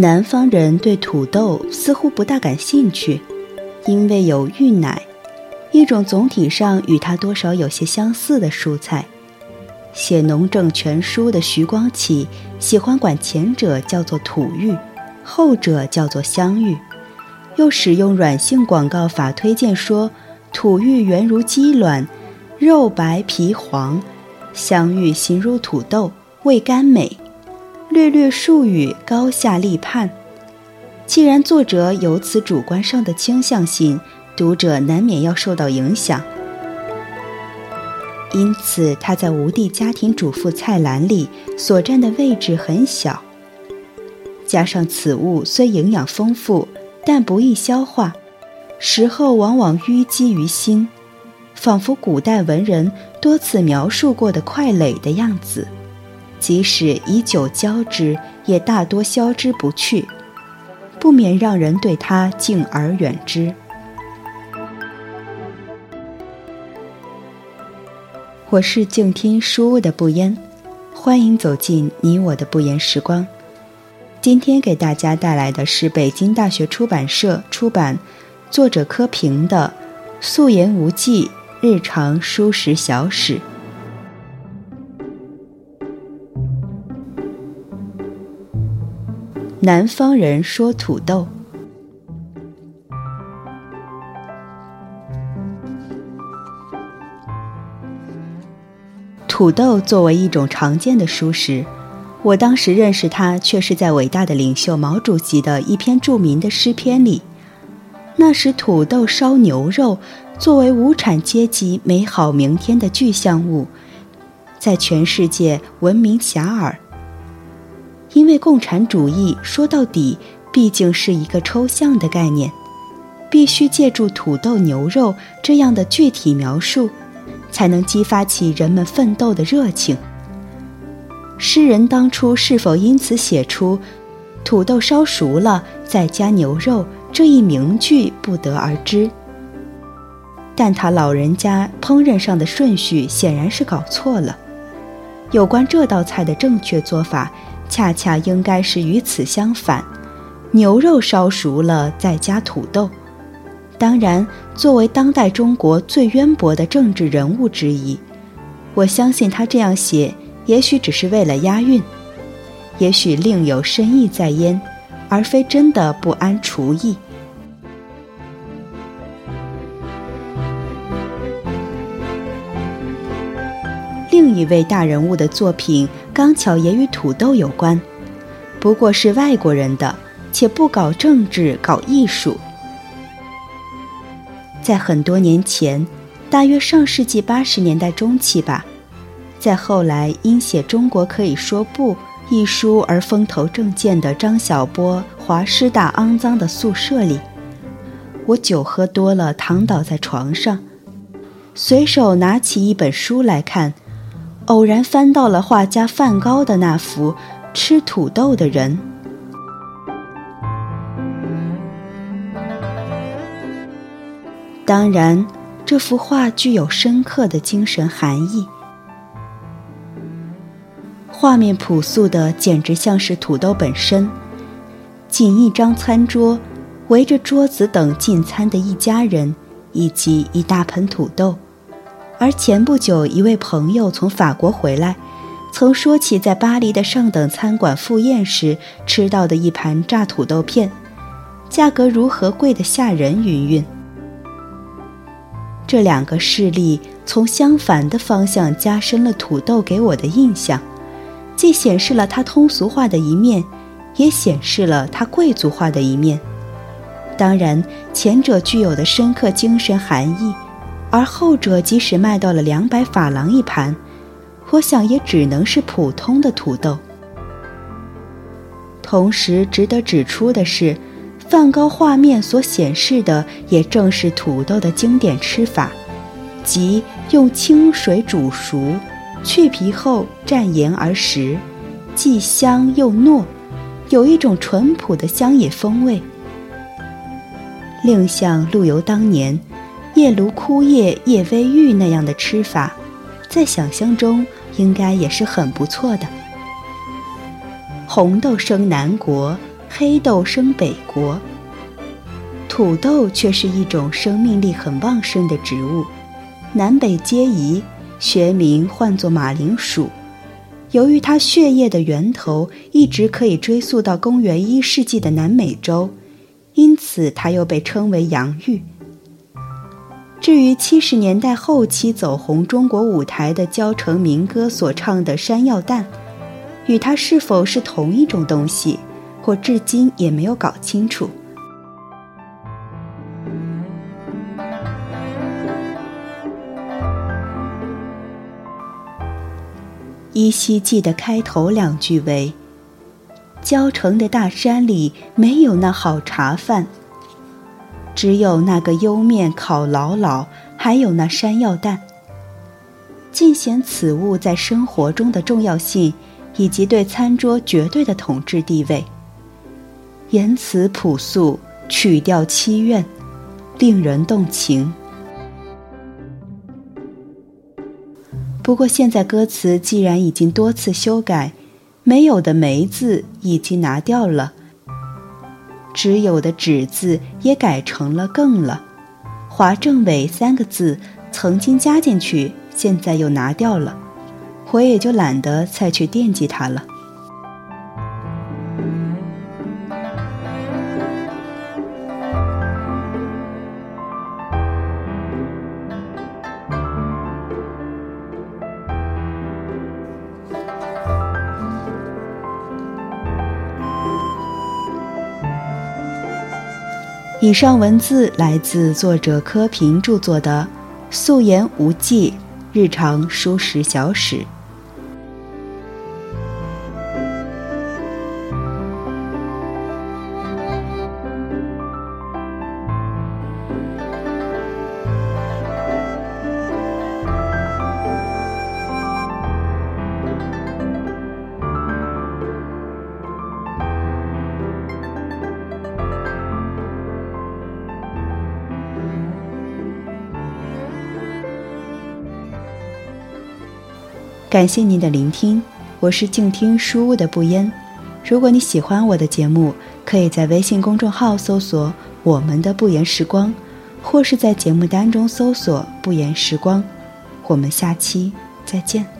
南方人对土豆似乎不大感兴趣，因为有芋奶，一种总体上与它多少有些相似的蔬菜。写《农政全书》的徐光启喜欢管前者叫做土芋，后者叫做香芋，又使用软性广告法推荐说，土芋圆如鸡卵，肉白皮黄，香芋形如土豆，味甘美。略略术语高下立判。既然作者有此主观上的倾向性，读者难免要受到影响。因此，他在吴地家庭主妇菜篮里所占的位置很小。加上此物虽营养丰富，但不易消化，食后往往淤积于心，仿佛古代文人多次描述过的快垒的样子。即使以酒浇之，也大多消之不去，不免让人对他敬而远之。我是静听书屋的不言，欢迎走进你我的不言时光。今天给大家带来的是北京大学出版社出版，作者柯平的《素颜无忌日常书食小史》。南方人说土豆。土豆作为一种常见的蔬食，我当时认识它却是在伟大的领袖毛主席的一篇著名的诗篇里。那时，土豆烧牛肉作为无产阶级美好明天的具象物，在全世界闻名遐迩。因为共产主义说到底毕竟是一个抽象的概念，必须借助土豆牛肉这样的具体描述，才能激发起人们奋斗的热情。诗人当初是否因此写出“土豆烧熟了再加牛肉”这一名句，不得而知。但他老人家烹饪上的顺序显然是搞错了，有关这道菜的正确做法。恰恰应该是与此相反，牛肉烧熟了再加土豆。当然，作为当代中国最渊博的政治人物之一，我相信他这样写，也许只是为了押韵，也许另有深意在焉，而非真的不谙厨艺。另一位大人物的作品刚巧也与土豆有关，不过是外国人的，且不搞政治，搞艺术。在很多年前，大约上世纪八十年代中期吧，在后来因写《中国可以说不》一书而风头正劲的张晓波华师大肮脏的宿舍里，我酒喝多了，躺倒在床上，随手拿起一本书来看。偶然翻到了画家梵高的那幅吃土豆的人。当然，这幅画具有深刻的精神含义。画面朴素的简直像是土豆本身。仅一张餐桌，围着桌子等进餐的一家人，以及一大盆土豆。而前不久，一位朋友从法国回来，曾说起在巴黎的上等餐馆赴宴时吃到的一盘炸土豆片，价格如何贵得吓人云云。这两个事例从相反的方向加深了土豆给我的印象，既显示了它通俗化的一面，也显示了它贵族化的一面。当然，前者具有的深刻精神含义。而后者即使卖到了两百法郎一盘，我想也只能是普通的土豆。同时值得指出的是，梵高画面所显示的也正是土豆的经典吃法，即用清水煮熟，去皮后蘸盐而食，既香又糯，有一种淳朴的乡野风味。另像陆游当年。夜炉枯叶夜微玉那样的吃法，在想象中应该也是很不错的。红豆生南国，黑豆生北国。土豆却是一种生命力很旺盛的植物，南北皆宜，学名唤作马铃薯。由于它血液的源头一直可以追溯到公元一世纪的南美洲，因此它又被称为洋芋。至于七十年代后期走红中国舞台的焦成民歌所唱的山药蛋，与它是否是同一种东西，我至今也没有搞清楚。依稀记得开头两句为：“焦城的大山里没有那好茶饭。”只有那个莜面烤老老，还有那山药蛋。尽显此物在生活中的重要性，以及对餐桌绝对的统治地位。言辞朴素，曲调凄怨，令人动情。不过现在歌词既然已经多次修改，没有的“梅”字已经拿掉了。只有的“只”字也改成了“更”了，“华政委”三个字曾经加进去，现在又拿掉了，我也就懒得再去惦记它了。以上文字来自作者柯平著作的《素颜无忌日常书食小史》。感谢您的聆听，我是静听书屋的不言。如果你喜欢我的节目，可以在微信公众号搜索“我们的不言时光”，或是在节目单中搜索“不言时光”。我们下期再见。